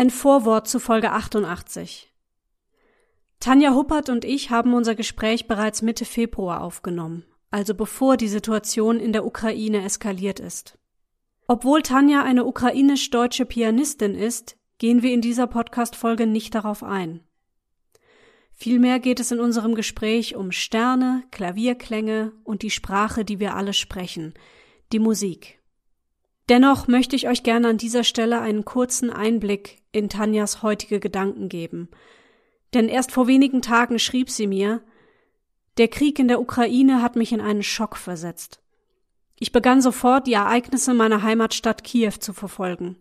Ein Vorwort zu Folge 88. Tanja Huppert und ich haben unser Gespräch bereits Mitte Februar aufgenommen, also bevor die Situation in der Ukraine eskaliert ist. Obwohl Tanja eine ukrainisch-deutsche Pianistin ist, gehen wir in dieser Podcast-Folge nicht darauf ein. Vielmehr geht es in unserem Gespräch um Sterne, Klavierklänge und die Sprache, die wir alle sprechen, die Musik. Dennoch möchte ich euch gerne an dieser Stelle einen kurzen Einblick in Tanjas heutige Gedanken geben. Denn erst vor wenigen Tagen schrieb sie mir, der Krieg in der Ukraine hat mich in einen Schock versetzt. Ich begann sofort, die Ereignisse meiner Heimatstadt Kiew zu verfolgen.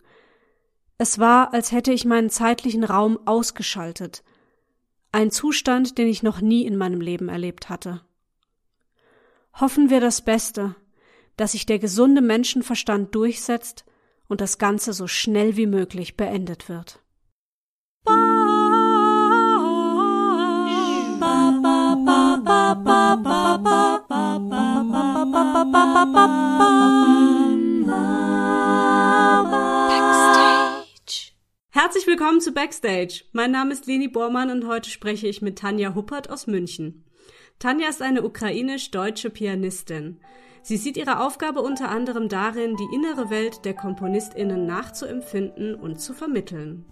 Es war, als hätte ich meinen zeitlichen Raum ausgeschaltet. Ein Zustand, den ich noch nie in meinem Leben erlebt hatte. Hoffen wir das Beste, dass sich der gesunde Menschenverstand durchsetzt und das Ganze so schnell wie möglich beendet wird. Herzlich willkommen zu Backstage. Mein Name ist Leni Bormann und heute spreche ich mit Tanja Huppert aus München. Tanja ist eine ukrainisch-deutsche Pianistin. Sie sieht ihre Aufgabe unter anderem darin, die innere Welt der Komponistinnen nachzuempfinden und zu vermitteln.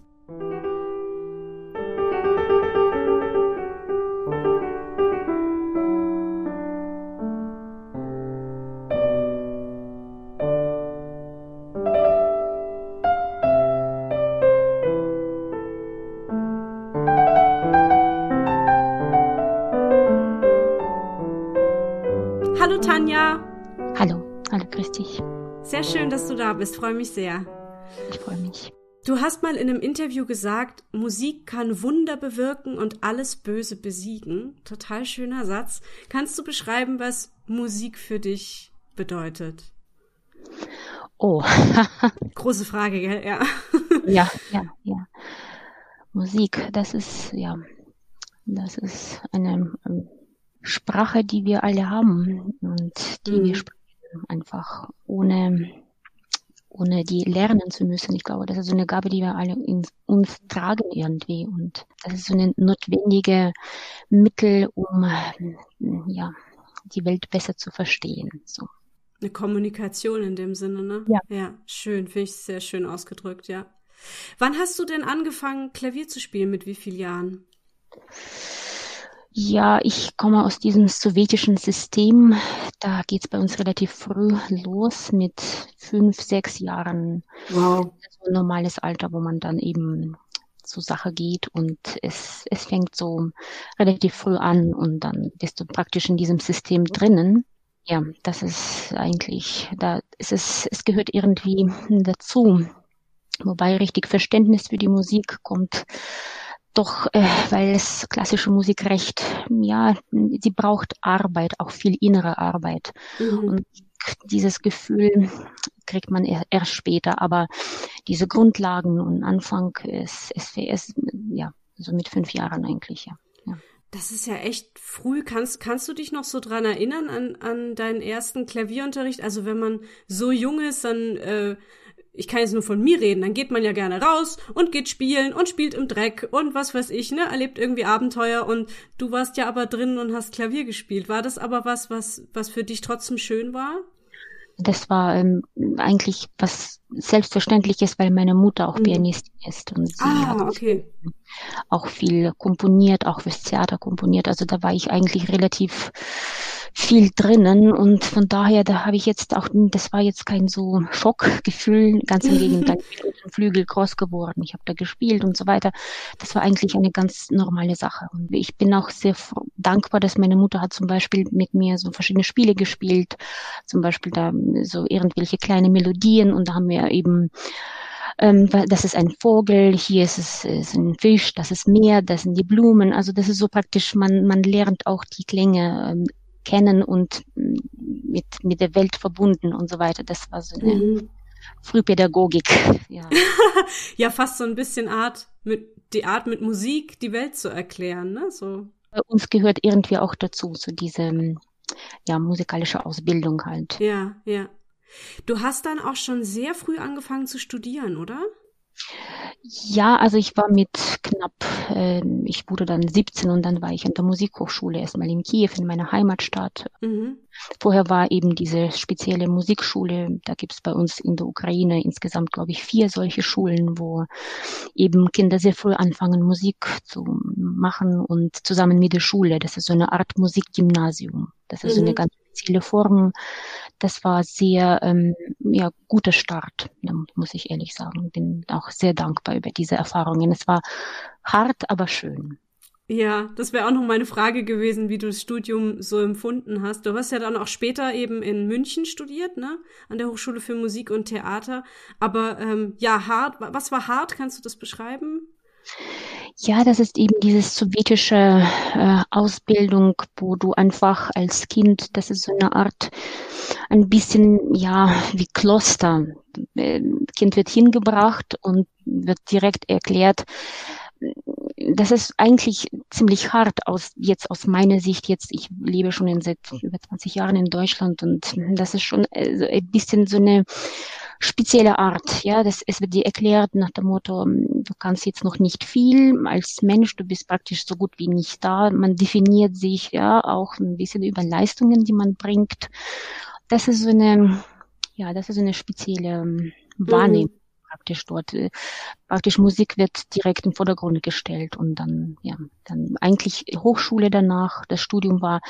Sehr schön, dass du da bist. Freue mich sehr. Ich freue mich. Du hast mal in einem Interview gesagt, Musik kann Wunder bewirken und alles Böse besiegen. Total schöner Satz. Kannst du beschreiben, was Musik für dich bedeutet? Oh. Große Frage, gell? Ja. ja, ja, ja. Musik, das ist, ja, das ist eine ähm, Sprache, die wir alle haben und die mhm. wir sprechen einfach ohne, ohne die lernen zu müssen. Ich glaube, das ist so eine Gabe, die wir alle in uns tragen irgendwie. Und das ist so eine notwendige Mittel, um, ja, die Welt besser zu verstehen. So. Eine Kommunikation in dem Sinne, ne? Ja. Ja, schön, finde ich sehr schön ausgedrückt, ja. Wann hast du denn angefangen, Klavier zu spielen? Mit wie vielen Jahren? Ja, ich komme aus diesem sowjetischen System. Da geht es bei uns relativ früh los mit fünf, sechs Jahren. Wow. So ein normales Alter, wo man dann eben zur Sache geht und es, es fängt so relativ früh an und dann bist du praktisch in diesem System drinnen. Ja, das ist eigentlich, da ist es, es gehört irgendwie dazu. Wobei richtig Verständnis für die Musik kommt doch, äh, weil es klassische Musik recht, ja, sie braucht Arbeit, auch viel innere Arbeit. Mhm. Und dieses Gefühl kriegt man erst später, aber diese Grundlagen und Anfang ist, ist, ist ja, so mit fünf Jahren eigentlich, ja. ja. Das ist ja echt früh. Kannst, kannst du dich noch so dran erinnern an, an deinen ersten Klavierunterricht? Also wenn man so jung ist, dann äh, ich kann jetzt nur von mir reden, dann geht man ja gerne raus und geht spielen und spielt im Dreck und was weiß ich, ne, erlebt irgendwie Abenteuer und du warst ja aber drin und hast Klavier gespielt. War das aber was, was, was für dich trotzdem schön war? Das war ähm, eigentlich was Selbstverständliches, weil meine Mutter auch mhm. Pianistin ist und sie ah, hat okay. auch viel komponiert, auch fürs Theater komponiert. Also da war ich eigentlich relativ viel drinnen und von daher, da habe ich jetzt auch, das war jetzt kein so Schockgefühl, ganz im Gegenteil, ich bin Flügel groß geworden, ich habe da gespielt und so weiter. Das war eigentlich eine ganz normale Sache. Und ich bin auch sehr dankbar, dass meine Mutter hat zum Beispiel mit mir so verschiedene Spiele gespielt, zum Beispiel da so irgendwelche kleine Melodien und da haben wir eben ähm, das ist ein Vogel, hier ist es ist ein Fisch, das ist Meer, das sind die Blumen. Also das ist so praktisch, man, man lernt auch die Klänge ähm, kennen und mit, mit der Welt verbunden und so weiter. Das war so eine mhm. Frühpädagogik. Ja. ja, fast so ein bisschen Art, mit, die Art mit Musik die Welt zu erklären, ne? So. Bei uns gehört irgendwie auch dazu, so diese, ja, musikalische Ausbildung halt. Ja, ja. Du hast dann auch schon sehr früh angefangen zu studieren, oder? Ja, also ich war mit knapp, äh, ich wurde dann 17 und dann war ich an der Musikhochschule erstmal in Kiew, in meiner Heimatstadt. Mhm. Vorher war eben diese spezielle Musikschule, da gibt's bei uns in der Ukraine insgesamt, glaube ich, vier solche Schulen, wo eben Kinder sehr früh anfangen, Musik zu machen und zusammen mit der Schule. Das ist so eine Art Musikgymnasium. Das ist mhm. so eine mhm. ganz spezielle Form. Das war sehr ähm, ja, guter Start, muss ich ehrlich sagen. Bin auch sehr dankbar über diese Erfahrungen. Es war hart, aber schön. Ja, das wäre auch noch meine Frage gewesen, wie du das Studium so empfunden hast. Du hast ja dann auch später eben in München studiert, ne? An der Hochschule für Musik und Theater. Aber ähm, ja, hart. Was war hart? Kannst du das beschreiben? Ja, das ist eben diese sowjetische äh, Ausbildung, wo du einfach als Kind, das ist so eine Art, ein bisschen, ja, wie Kloster. Äh, kind wird hingebracht und wird direkt erklärt, das ist eigentlich ziemlich hart aus, jetzt aus meiner Sicht jetzt, ich lebe schon in seit über 20 Jahren in Deutschland und das ist schon äh, ein bisschen so eine spezielle Art. Ja, das, es wird dir erklärt nach dem Motto, ähm, du kannst jetzt noch nicht viel als Mensch, du bist praktisch so gut wie nicht da. Man definiert sich ja auch ein bisschen über Leistungen, die man bringt. Das ist so eine, ja, das ist so eine spezielle ähm, Wahrnehmung. Mhm praktisch dort. Äh, praktisch Musik wird direkt im Vordergrund gestellt und dann, ja, dann eigentlich Hochschule danach, das Studium war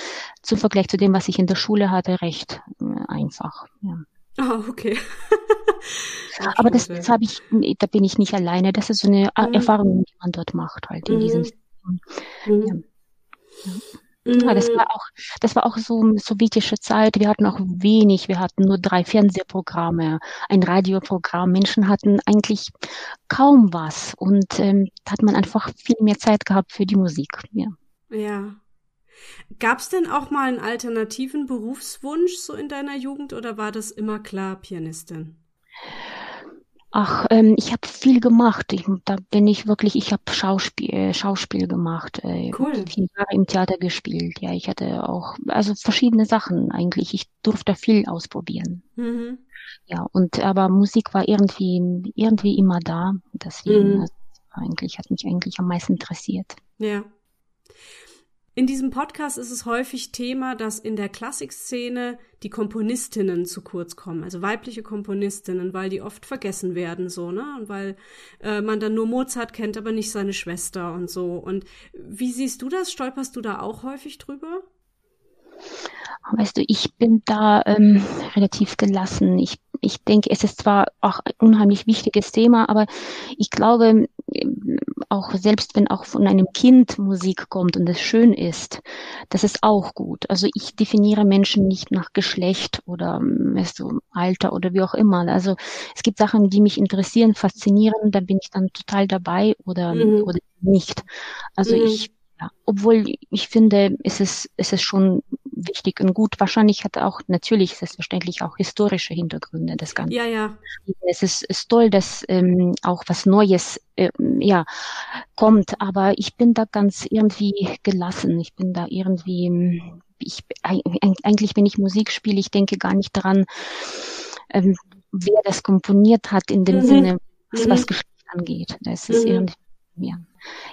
zum Vergleich zu dem, was ich in der Schule hatte, recht äh, einfach. Ja. Ah, okay. Aber das, das habe ich, da bin ich nicht alleine. Das ist so eine mhm. Erfahrung, die man dort macht, halt in mhm. diesem System. Mhm. Ja. Ja, das war auch, das war auch so sowjetische Zeit. Wir hatten auch wenig. Wir hatten nur drei Fernsehprogramme, ein Radioprogramm. Menschen hatten eigentlich kaum was. Und ähm, da hat man einfach viel mehr Zeit gehabt für die Musik. Ja. Ja. Gab es denn auch mal einen alternativen Berufswunsch so in deiner Jugend oder war das immer klar Pianistin? Ach, ähm, ich habe viel gemacht. Ich, da bin ich wirklich, ich habe Schauspiel, äh, Schauspiel gemacht. Äh, cool. Viele Jahre im Theater gespielt. Ja, ich hatte auch, also verschiedene Sachen eigentlich. Ich durfte viel ausprobieren. Mhm. Ja, und aber Musik war irgendwie, irgendwie immer da. Deswegen mhm. eigentlich hat mich eigentlich am meisten interessiert. Ja. In diesem Podcast ist es häufig Thema, dass in der Klassikszene die Komponistinnen zu kurz kommen, also weibliche Komponistinnen, weil die oft vergessen werden, so, ne? Und weil äh, man dann nur Mozart kennt, aber nicht seine Schwester und so. Und wie siehst du das? Stolperst du da auch häufig drüber? Weißt du, ich bin da ähm, relativ gelassen. Ich, ich denke, es ist zwar auch ein unheimlich wichtiges Thema, aber ich glaube, auch selbst wenn auch von einem Kind Musik kommt und es schön ist, das ist auch gut. Also ich definiere Menschen nicht nach Geschlecht oder weißt du, Alter oder wie auch immer. Also es gibt Sachen, die mich interessieren, faszinieren, da bin ich dann total dabei oder, mhm. oder nicht. Also mhm. ich ja, obwohl ich finde, es ist, es ist schon wichtig und gut. Wahrscheinlich hat auch natürlich selbstverständlich auch historische Hintergründe das Ganze. Ja, ja. Es ist, ist toll, dass ähm, auch was Neues ähm, ja kommt, aber ich bin da ganz irgendwie gelassen. Ich bin da irgendwie, ich eigentlich, wenn ich Musik spiele, ich denke gar nicht daran, ähm, wer das komponiert hat in dem mhm. Sinne, was, mhm. was Geschlecht angeht. Das ist mhm. irgendwie ja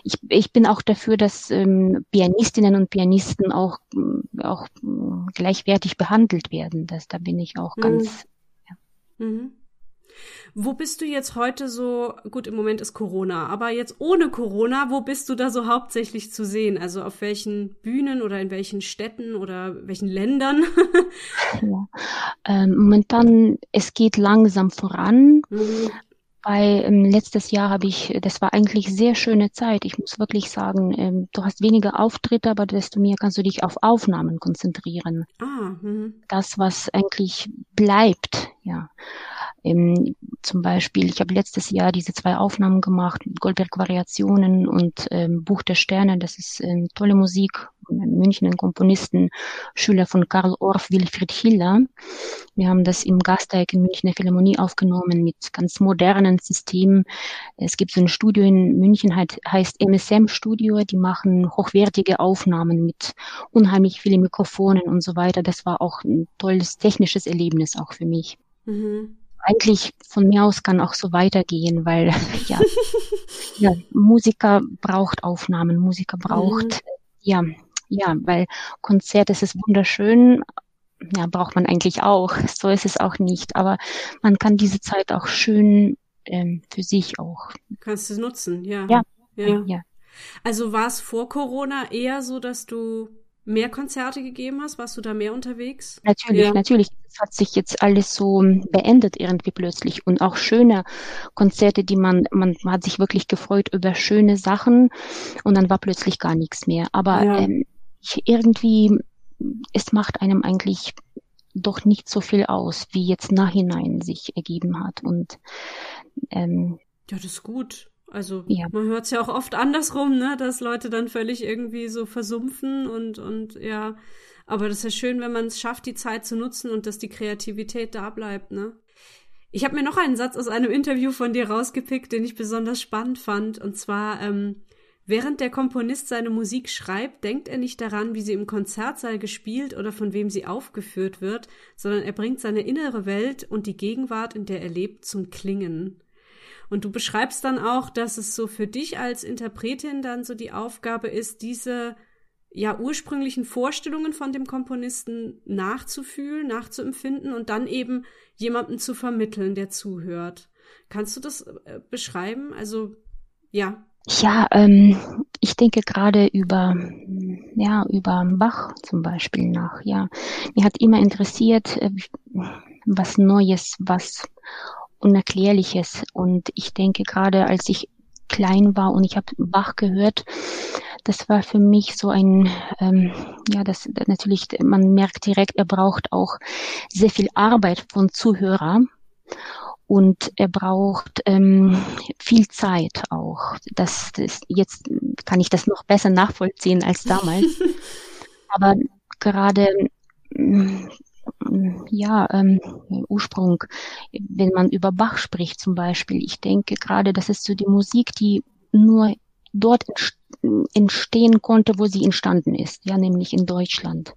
ich, ich bin auch dafür, dass ähm, Pianistinnen und Pianisten auch, auch gleichwertig behandelt werden. Das, da bin ich auch ganz. Mhm. Ja. Mhm. Wo bist du jetzt heute so, gut, im Moment ist Corona, aber jetzt ohne Corona, wo bist du da so hauptsächlich zu sehen? Also auf welchen Bühnen oder in welchen Städten oder welchen Ländern? ja. ähm, momentan, es geht langsam voran. Mhm. Weil ähm, letztes Jahr habe ich, das war eigentlich sehr schöne Zeit. Ich muss wirklich sagen, ähm, du hast weniger Auftritte, aber desto mehr kannst du dich auf Aufnahmen konzentrieren. Ah, mh. das, was eigentlich bleibt, ja. Ähm, zum Beispiel, ich habe letztes Jahr diese zwei Aufnahmen gemacht, Goldberg-Variationen und ähm, Buch der Sterne. Das ist ähm, tolle Musik, München ein Komponisten, Schüler von Karl Orff, Wilfried Hiller. Wir haben das im Gasteig in München der Philharmonie aufgenommen mit ganz modernen Systemen. Es gibt so ein Studio in München, halt, heißt MSM Studio. Die machen hochwertige Aufnahmen mit unheimlich vielen Mikrofonen und so weiter. Das war auch ein tolles technisches Erlebnis auch für mich. Mhm eigentlich von mir aus kann auch so weitergehen, weil ja, ja Musiker braucht Aufnahmen, Musiker braucht mhm. ja ja, weil Konzert ist es wunderschön, ja, braucht man eigentlich auch. So ist es auch nicht. Aber man kann diese Zeit auch schön ähm, für sich auch. Kannst du nutzen, ja. Ja. ja. ja. Also war es vor Corona eher so, dass du mehr Konzerte gegeben hast? Warst du da mehr unterwegs? Natürlich, ja. natürlich. Es hat sich jetzt alles so beendet irgendwie plötzlich und auch schöne Konzerte, die man, man, man hat sich wirklich gefreut über schöne Sachen und dann war plötzlich gar nichts mehr. Aber ja. ähm, ich irgendwie, es macht einem eigentlich doch nicht so viel aus, wie jetzt nachhinein sich ergeben hat und ähm, ja, das ist gut. Also ja. man hört es ja auch oft andersrum, ne, dass Leute dann völlig irgendwie so versumpfen und und ja, aber das ist ja schön, wenn man es schafft, die Zeit zu nutzen und dass die Kreativität da bleibt, ne? Ich habe mir noch einen Satz aus einem Interview von dir rausgepickt, den ich besonders spannend fand, und zwar ähm, Während der Komponist seine Musik schreibt, denkt er nicht daran, wie sie im Konzertsaal gespielt oder von wem sie aufgeführt wird, sondern er bringt seine innere Welt und die Gegenwart, in der er lebt, zum Klingen. Und du beschreibst dann auch, dass es so für dich als Interpretin dann so die Aufgabe ist, diese ja ursprünglichen Vorstellungen von dem Komponisten nachzufühlen, nachzuempfinden und dann eben jemanden zu vermitteln, der zuhört. Kannst du das äh, beschreiben? Also ja. Ja, ähm, ich denke gerade über, ja, über Bach zum Beispiel nach. Ja, mir hat immer interessiert, äh, was Neues, was Unerklärliches. Und ich denke gerade, als ich klein war und ich habe Bach gehört, das war für mich so ein, ähm, ja, das natürlich, man merkt direkt, er braucht auch sehr viel Arbeit von Zuhörer und er braucht ähm, viel Zeit auch. Das, das jetzt kann ich das noch besser nachvollziehen als damals. Aber gerade ja, ähm, Ursprung, wenn man über Bach spricht zum Beispiel, ich denke gerade, das ist so die Musik, die nur dort entstehen konnte, wo sie entstanden ist, ja, nämlich in Deutschland.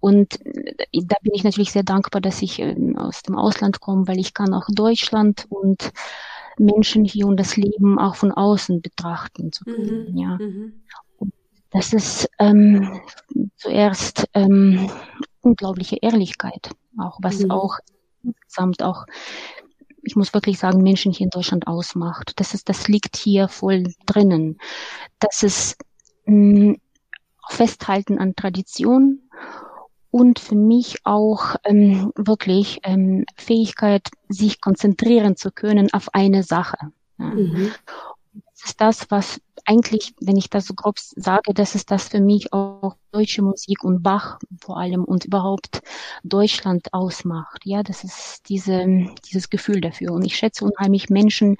Und äh, da bin ich natürlich sehr dankbar, dass ich ähm, aus dem Ausland komme, weil ich kann auch Deutschland und Menschen hier und das Leben auch von außen betrachten zu können, mhm. ja. Mhm. Das ist ähm, zuerst ähm, unglaubliche Ehrlichkeit, auch was mhm. auch insgesamt auch, ich muss wirklich sagen, Menschen hier in Deutschland ausmacht. Das ist, das liegt hier voll drinnen. Das ist mh, mm, Festhalten an Tradition und für mich auch ähm, wirklich ähm, Fähigkeit, sich konzentrieren zu können auf eine Sache. Ja. Mhm. Ist das, was eigentlich, wenn ich das so grob sage, das ist das für mich auch deutsche Musik und Bach vor allem und überhaupt Deutschland ausmacht. Ja, das ist diese, dieses Gefühl dafür. Und ich schätze unheimlich Menschen.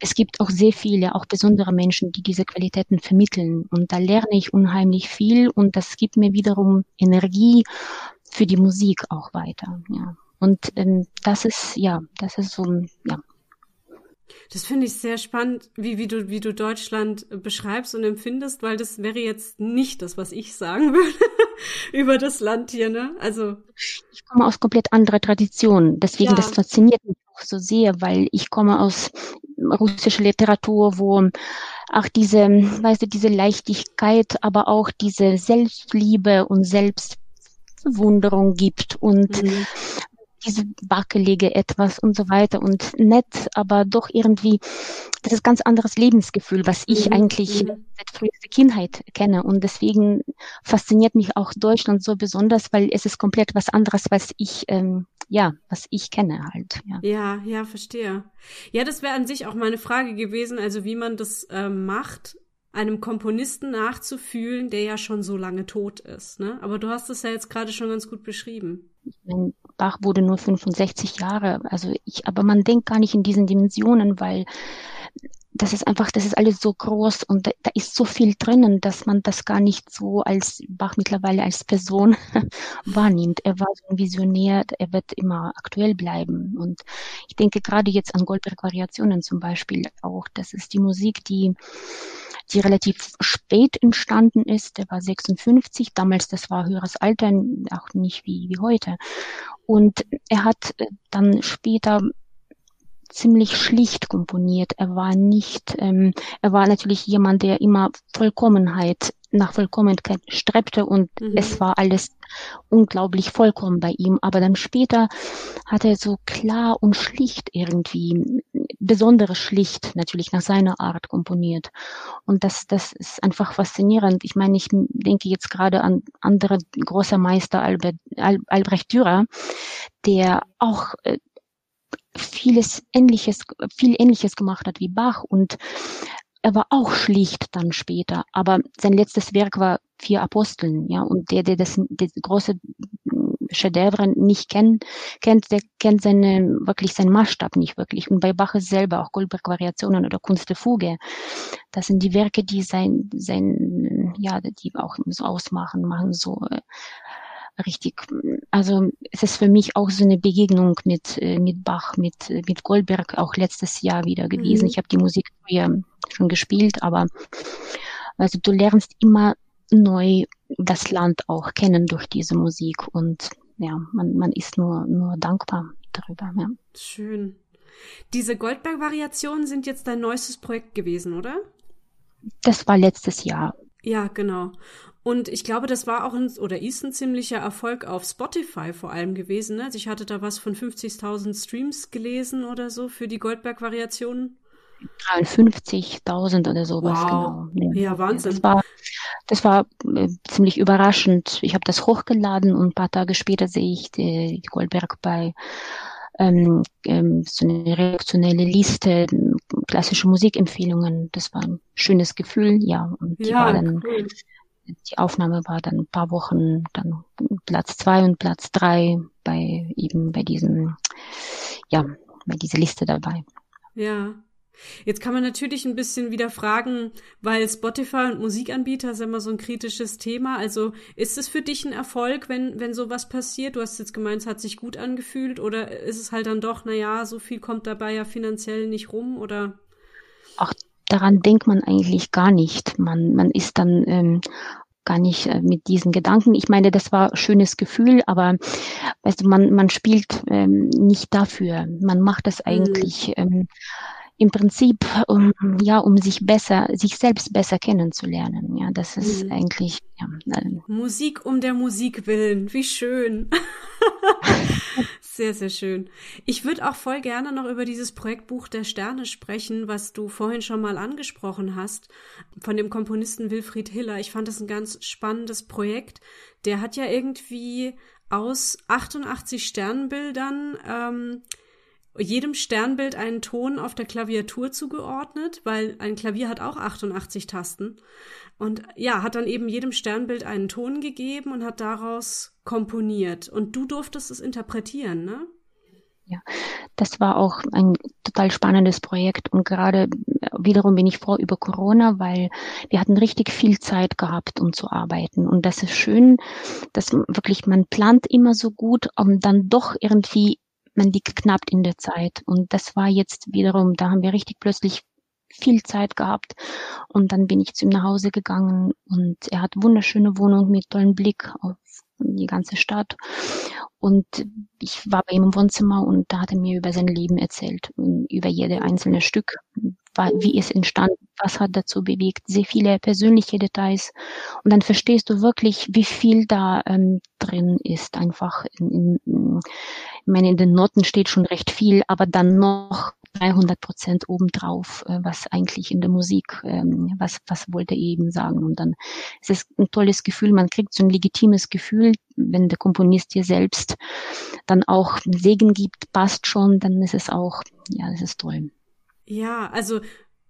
Es gibt auch sehr viele, auch besondere Menschen, die diese Qualitäten vermitteln. Und da lerne ich unheimlich viel und das gibt mir wiederum Energie für die Musik auch weiter. Ja. Und ähm, das ist, ja, das ist so, ja, das finde ich sehr spannend, wie, wie, du, wie du Deutschland beschreibst und empfindest, weil das wäre jetzt nicht das, was ich sagen würde über das Land hier, ne? Also. Ich komme aus komplett anderer Tradition. Deswegen, ja. das fasziniert mich auch so sehr, weil ich komme aus russischer Literatur, wo auch diese, weißt du, diese Leichtigkeit, aber auch diese Selbstliebe und Selbstverwunderung gibt und mhm diese wackelige etwas und so weiter und nett, aber doch irgendwie, das ist ganz anderes Lebensgefühl, was ich mhm. eigentlich mhm. seit frühester Kindheit kenne. Und deswegen fasziniert mich auch Deutschland so besonders, weil es ist komplett was anderes, was ich, ähm, ja, was ich kenne halt. Ja, ja, ja verstehe. Ja, das wäre an sich auch meine Frage gewesen, also wie man das ähm, macht, einem Komponisten nachzufühlen, der ja schon so lange tot ist. Ne? Aber du hast es ja jetzt gerade schon ganz gut beschrieben. Ich mein, Bach wurde nur 65 Jahre. Also ich, aber man denkt gar nicht in diesen Dimensionen, weil das ist einfach, das ist alles so groß und da, da, ist so viel drinnen, dass man das gar nicht so als Bach mittlerweile als Person wahrnimmt. Er war so ein Visionär, er wird immer aktuell bleiben. Und ich denke gerade jetzt an Goldberg-Variationen zum Beispiel auch. Das ist die Musik, die die relativ spät entstanden ist. Der war 56, damals, das war höheres Alter, auch nicht wie, wie heute. Und er hat äh, dann später ziemlich schlicht komponiert. Er war nicht, ähm, er war natürlich jemand, der immer Vollkommenheit nach Vollkommenheit strebte und mhm. es war alles unglaublich vollkommen bei ihm. Aber dann später hat er so klar und schlicht irgendwie, besonders schlicht natürlich nach seiner Art komponiert. Und das, das ist einfach faszinierend. Ich meine, ich denke jetzt gerade an andere große Meister, Albert, Al, Albrecht Dürer, der auch äh, vieles Ähnliches, viel Ähnliches gemacht hat wie Bach und er war auch schlicht dann später, aber sein letztes Werk war Vier Aposteln, ja, und der, der das, der große Chedevre nicht kennt, kennt, der kennt seine, wirklich seinen Maßstab nicht wirklich. Und bei Bach selber auch Goldberg-Variationen oder Kunst der Fuge. Das sind die Werke, die sein, sein, ja, die auch so ausmachen, machen so, äh, richtig, also es ist für mich auch so eine Begegnung mit, äh, mit Bach, mit, mit Goldberg auch letztes Jahr wieder gewesen. Mhm. Ich habe die Musik früher schon gespielt, aber also du lernst immer neu das Land auch kennen durch diese Musik und ja, man, man ist nur, nur dankbar darüber. Ja. Schön. Diese Goldberg-Variationen sind jetzt dein neuestes Projekt gewesen, oder? Das war letztes Jahr. Ja, genau. Und ich glaube, das war auch ein oder ist ein ziemlicher Erfolg auf Spotify vor allem gewesen. Ne? Also ich hatte da was von 50.000 Streams gelesen oder so für die Goldberg-Variationen. 53.000 oder sowas, wow. genau. Ja, Wahnsinn. Das war, das war äh, ziemlich überraschend. Ich habe das hochgeladen und ein paar Tage später sehe ich die, die Goldberg bei ähm, ähm, so eine reaktionelle Liste, klassische Musikempfehlungen. Das war ein schönes Gefühl, ja. Und die ja, war dann cool die Aufnahme war dann ein paar Wochen dann Platz zwei und Platz drei bei eben bei diesem, ja, bei dieser Liste dabei. Ja. Jetzt kann man natürlich ein bisschen wieder fragen, weil Spotify und Musikanbieter sind immer so ein kritisches Thema. Also ist es für dich ein Erfolg, wenn, wenn sowas passiert? Du hast jetzt gemeint, es hat sich gut angefühlt oder ist es halt dann doch, na ja, so viel kommt dabei ja finanziell nicht rum oder? Ach, daran denkt man eigentlich gar nicht. Man, man ist dann ähm, gar nicht äh, mit diesen Gedanken. Ich meine, das war schönes Gefühl, aber weißt du, man, man spielt ähm, nicht dafür. Man macht das mhm. eigentlich mhm. ähm, im Prinzip, um, ja, um sich besser, sich selbst besser kennenzulernen. Ja, das ist mhm. eigentlich, ja. Musik um der Musik willen. Wie schön. Sehr, sehr schön. Ich würde auch voll gerne noch über dieses Projektbuch der Sterne sprechen, was du vorhin schon mal angesprochen hast, von dem Komponisten Wilfried Hiller. Ich fand das ein ganz spannendes Projekt. Der hat ja irgendwie aus 88 Sternbildern ähm, jedem Sternbild einen Ton auf der Klaviatur zugeordnet, weil ein Klavier hat auch 88 Tasten. Und ja, hat dann eben jedem Sternbild einen Ton gegeben und hat daraus komponiert. Und du durftest es interpretieren, ne? Ja, das war auch ein total spannendes Projekt und gerade wiederum bin ich froh über Corona, weil wir hatten richtig viel Zeit gehabt, um zu arbeiten und das ist schön, dass wirklich man plant immer so gut, um dann doch irgendwie man liegt knapp in der Zeit und das war jetzt wiederum, da haben wir richtig plötzlich viel Zeit gehabt. Und dann bin ich zu ihm nach Hause gegangen und er hat wunderschöne Wohnung mit tollen Blick auf die ganze Stadt. Und ich war bei ihm im Wohnzimmer und da hat er mir über sein Leben erzählt, über jede einzelne Stück, wie es entstand, was hat dazu bewegt, sehr viele persönliche Details. Und dann verstehst du wirklich, wie viel da ähm, drin ist. Einfach in, in, ich meine, in den Noten steht schon recht viel, aber dann noch 300 Prozent obendrauf, äh, was eigentlich in der Musik, ähm, was, was wollte er eben sagen. Und dann ist es ein tolles Gefühl, man kriegt so ein legitimes Gefühl, wenn der Komponist dir selbst dann auch Segen gibt, passt schon, dann ist es auch, ja, das ist toll. Ja, also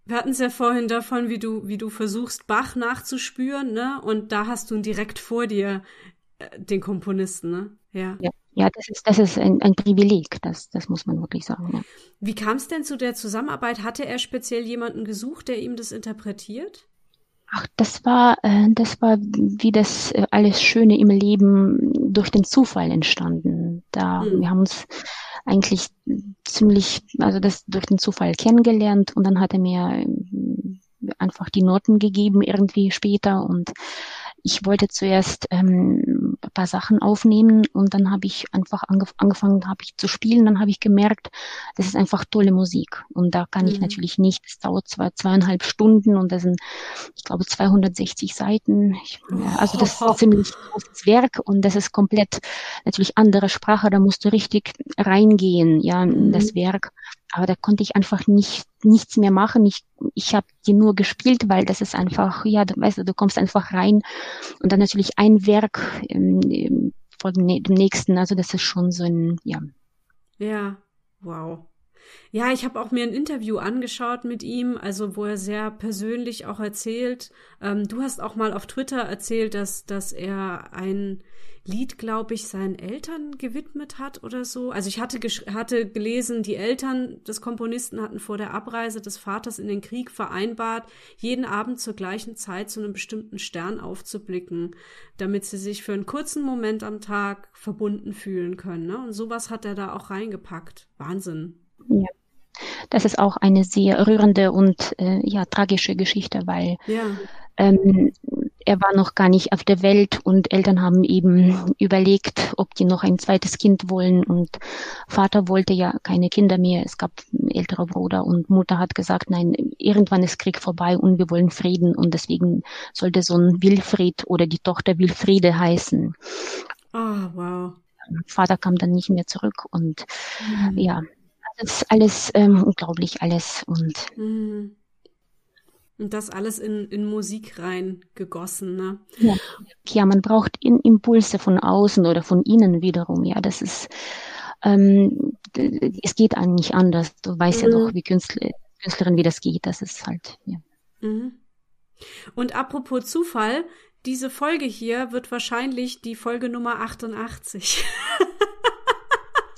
wir hatten es ja vorhin davon, wie du, wie du versuchst, Bach nachzuspüren, ne? Und da hast du ihn direkt vor dir, äh, den Komponisten, ne? Ja. ja. Ja, das ist, das ist ein, ein Privileg, das, das muss man wirklich sagen. Ja. Wie kam es denn zu der Zusammenarbeit? Hatte er speziell jemanden gesucht, der ihm das interpretiert? Ach, das war, äh, das war wie das äh, alles Schöne im Leben durch den Zufall entstanden. Da, hm. wir haben uns eigentlich ziemlich, also das durch den Zufall kennengelernt und dann hat er mir einfach die Noten gegeben irgendwie später und ich wollte zuerst ähm, ein paar Sachen aufnehmen und dann habe ich einfach angef angefangen, habe ich zu spielen. Dann habe ich gemerkt, das ist einfach tolle Musik und da kann mhm. ich natürlich nicht. Es dauert zwar zweieinhalb Stunden und das sind, ich glaube, 260 Seiten. Ich, also das ist ein ziemlich großes Werk und das ist komplett natürlich andere Sprache. Da musst du richtig reingehen, ja, in mhm. das Werk aber da konnte ich einfach nicht nichts mehr machen. Ich, ich habe die nur gespielt, weil das ist einfach, ja, du weißt, du kommst einfach rein und dann natürlich ein Werk ähm, vor dem, dem nächsten. Also das ist schon so ein, ja. Ja, wow. Ja, ich habe auch mir ein Interview angeschaut mit ihm, also wo er sehr persönlich auch erzählt. Ähm, du hast auch mal auf Twitter erzählt, dass, dass er ein Lied, glaube ich, seinen Eltern gewidmet hat oder so. Also ich hatte, hatte gelesen, die Eltern des Komponisten hatten vor der Abreise des Vaters in den Krieg vereinbart, jeden Abend zur gleichen Zeit zu einem bestimmten Stern aufzublicken, damit sie sich für einen kurzen Moment am Tag verbunden fühlen können. Ne? Und sowas hat er da auch reingepackt. Wahnsinn. Ja. Das ist auch eine sehr rührende und äh, ja tragische Geschichte, weil ja. ähm, er war noch gar nicht auf der Welt und Eltern haben eben überlegt, ob die noch ein zweites Kind wollen und Vater wollte ja keine Kinder mehr. Es gab ältere Bruder und Mutter hat gesagt, nein, irgendwann ist Krieg vorbei und wir wollen Frieden und deswegen sollte so ein Wilfried oder die Tochter Wilfriede heißen. Ah, oh, wow. Vater kam dann nicht mehr zurück und mhm. ja, das ist alles ähm, unglaublich alles und mhm. Und das alles in, in Musik reingegossen, ne? Ja. ja, man braucht in, Impulse von außen oder von innen wiederum. Ja, das ist, ähm, es geht eigentlich anders. Du weißt mhm. ja doch, wie Künstler, Künstlerin, wie das geht. Das ist halt, ja. Mhm. Und apropos Zufall, diese Folge hier wird wahrscheinlich die Folge Nummer 88.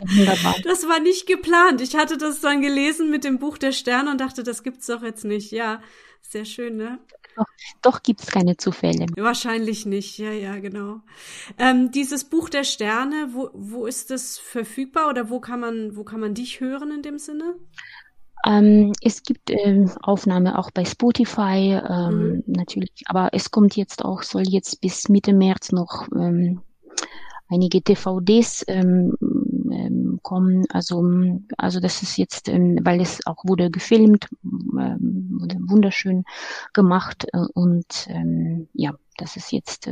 Wunderbar. Das war nicht geplant. Ich hatte das dann gelesen mit dem Buch der Sterne und dachte, das gibt's doch jetzt nicht. Ja, sehr schön, ne? Doch, doch gibt es keine Zufälle. Wahrscheinlich nicht, ja, ja, genau. Ähm, dieses Buch der Sterne, wo, wo ist das verfügbar oder wo kann man, wo kann man dich hören in dem Sinne? Ähm, es gibt äh, Aufnahme auch bei Spotify, ähm, mhm. natürlich, aber es kommt jetzt auch, soll jetzt bis Mitte März noch ähm, einige DVDs ähm, ähm, kommen. Also, also das ist jetzt, ähm, weil es auch wurde gefilmt, ähm, wurde wunderschön gemacht äh, und ähm, ja, das ist jetzt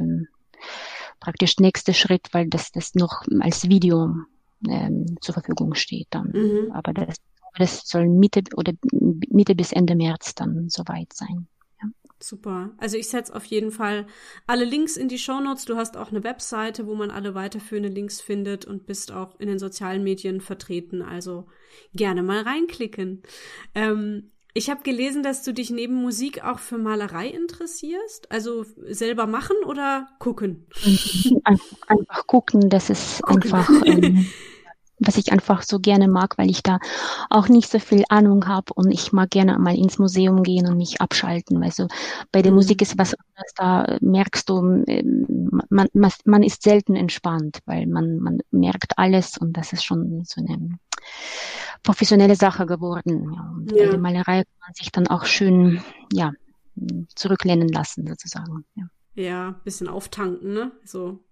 praktisch nächster Schritt, weil das das noch als Video zur Verfügung steht dann. Mhm. Aber das, das soll Mitte oder Mitte bis Ende März dann soweit sein. Super. Also ich setze auf jeden Fall alle Links in die Shownotes. Du hast auch eine Webseite, wo man alle weiterführenden Links findet und bist auch in den sozialen Medien vertreten. Also gerne mal reinklicken. Ähm, ich habe gelesen, dass du dich neben Musik auch für Malerei interessierst. Also selber machen oder gucken? Einfach, einfach gucken, das ist gucken. einfach. Ähm, was ich einfach so gerne mag, weil ich da auch nicht so viel Ahnung habe und ich mag gerne mal ins Museum gehen und mich abschalten. Also bei der mhm. Musik ist was anderes, da merkst du, ähm, man, man, man ist selten entspannt, weil man, man merkt alles und das ist schon so eine professionelle Sache geworden. Ja, und ja. bei der Malerei kann man sich dann auch schön, ja, zurücklehnen lassen sozusagen. Ja, ja bisschen auftanken, ne? So.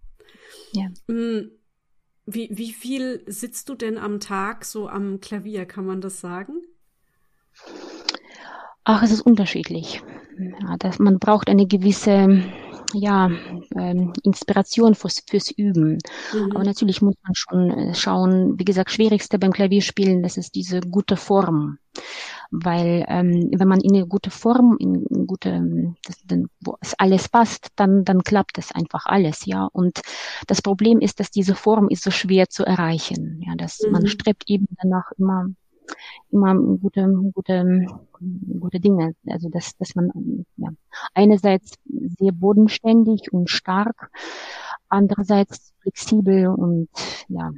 Ja. Mhm. Wie, wie viel sitzt du denn am Tag so am Klavier, kann man das sagen? Ach, es ist unterschiedlich. Ja, das, man braucht eine gewisse ja, ähm, Inspiration fürs, fürs Üben. Mhm. Aber natürlich muss man schon äh, schauen, wie gesagt, schwierigste beim Klavierspielen, das ist diese gute Form weil ähm, wenn man in eine gute Form, in eine gute, das, dann, wo es alles passt, dann dann klappt es einfach alles, ja. Und das Problem ist, dass diese Form ist so schwer zu erreichen, ja. Dass mhm. man strebt eben danach immer immer gute gute gute Dinge, also dass dass man ja einerseits sehr bodenständig und stark, andererseits flexibel und ja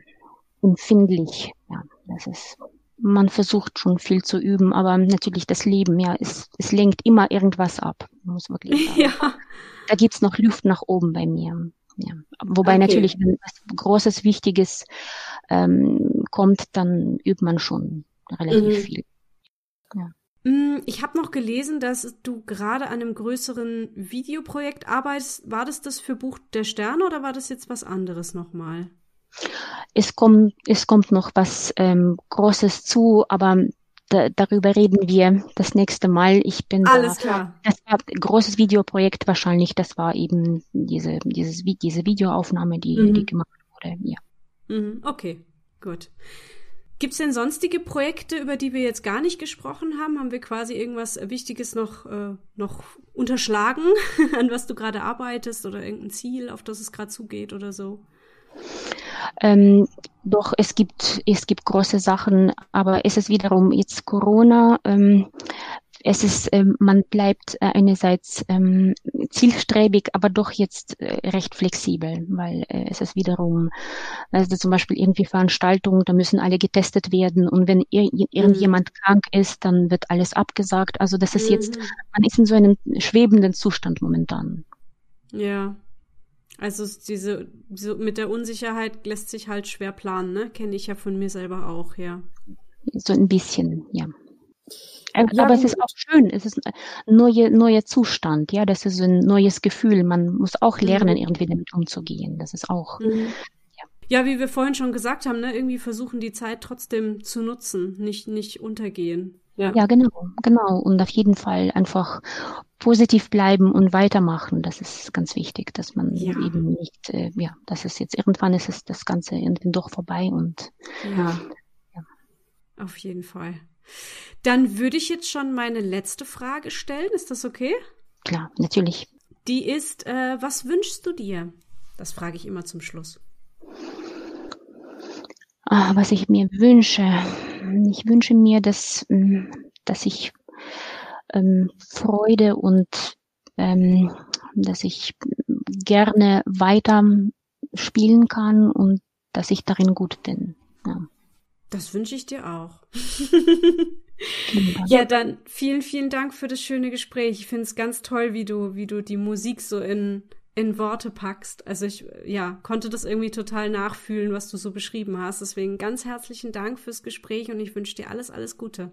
empfindlich, ja. Das ist man versucht schon viel zu üben, aber natürlich das Leben, ja, es, es lenkt immer irgendwas ab, muss wirklich sagen. Ja. Da gibt's noch Luft nach oben bei mir. Ja. Wobei okay. natürlich, wenn was Großes, Wichtiges ähm, kommt, dann übt man schon relativ mhm. viel. Ja. Mm, ich habe noch gelesen, dass du gerade an einem größeren Videoprojekt arbeitest. War das das für Buch der Sterne oder war das jetzt was anderes nochmal? Es kommt, es kommt noch was ähm, Großes zu, aber da, darüber reden wir das nächste Mal. Ich bin Alles da, klar. Das war ein großes Videoprojekt wahrscheinlich. Das war eben diese, dieses, diese Videoaufnahme, die, mhm. die gemacht wurde. Ja. Mhm, okay, gut. Gibt es denn sonstige Projekte, über die wir jetzt gar nicht gesprochen haben? Haben wir quasi irgendwas Wichtiges noch, äh, noch unterschlagen, an was du gerade arbeitest oder irgendein Ziel, auf das es gerade zugeht oder so? Ähm, doch es gibt es gibt große Sachen, aber es ist wiederum jetzt Corona. Ähm, es ist, ähm, man bleibt äh, einerseits ähm, zielstrebig, aber doch jetzt äh, recht flexibel, weil äh, es ist wiederum, also zum Beispiel irgendwie Veranstaltungen, da müssen alle getestet werden und wenn ir irgendjemand mhm. krank ist, dann wird alles abgesagt. Also das ist mhm. jetzt, man ist in so einem schwebenden Zustand momentan. Ja. Also diese, so mit der Unsicherheit lässt sich halt schwer planen, ne? Kenne ich ja von mir selber auch, ja. So ein bisschen, ja. Äh, ja, aber es ist auch schön, es ist ein neuer, neuer Zustand, ja, das ist ein neues Gefühl. Man muss auch mhm. lernen, mhm. irgendwie damit umzugehen. Das ist auch. Mhm. Ja. ja, wie wir vorhin schon gesagt haben, ne, irgendwie versuchen die Zeit trotzdem zu nutzen, nicht, nicht untergehen. Ja. ja, genau, genau. Und auf jeden Fall einfach positiv bleiben und weitermachen. Das ist ganz wichtig, dass man ja. eben nicht, äh, ja, das ist jetzt irgendwann ist es das Ganze irgendwie doch vorbei und ja. ja. Auf jeden Fall. Dann würde ich jetzt schon meine letzte Frage stellen. Ist das okay? Klar, natürlich. Die ist, äh, was wünschst du dir? Das frage ich immer zum Schluss. Ah, was ich mir wünsche. Ich wünsche mir, dass, mm, dass ich ähm, Freude und ähm, dass ich gerne weiter spielen kann und dass ich darin gut bin. Ja. Das wünsche ich dir auch. ja, dann vielen, vielen Dank für das schöne Gespräch. Ich finde es ganz toll, wie du, wie du die Musik so in, in Worte packst. Also ich, ja, konnte das irgendwie total nachfühlen, was du so beschrieben hast. Deswegen ganz herzlichen Dank fürs Gespräch und ich wünsche dir alles, alles Gute.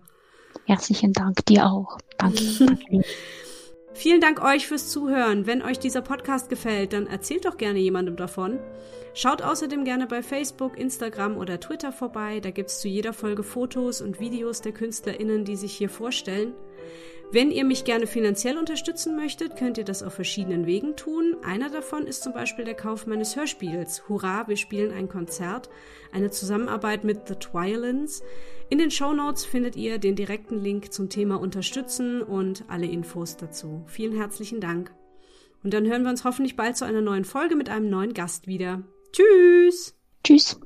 Herzlichen Dank dir auch. Danke. Vielen Dank euch fürs Zuhören. Wenn euch dieser Podcast gefällt, dann erzählt doch gerne jemandem davon. Schaut außerdem gerne bei Facebook, Instagram oder Twitter vorbei. Da gibt es zu jeder Folge Fotos und Videos der KünstlerInnen, die sich hier vorstellen. Wenn ihr mich gerne finanziell unterstützen möchtet, könnt ihr das auf verschiedenen Wegen tun. Einer davon ist zum Beispiel der Kauf meines Hörspiels. Hurra, wir spielen ein Konzert. Eine Zusammenarbeit mit The Twilins. In den Show Notes findet ihr den direkten Link zum Thema Unterstützen und alle Infos dazu. Vielen herzlichen Dank. Und dann hören wir uns hoffentlich bald zu einer neuen Folge mit einem neuen Gast wieder. Tschüss! Tschüss!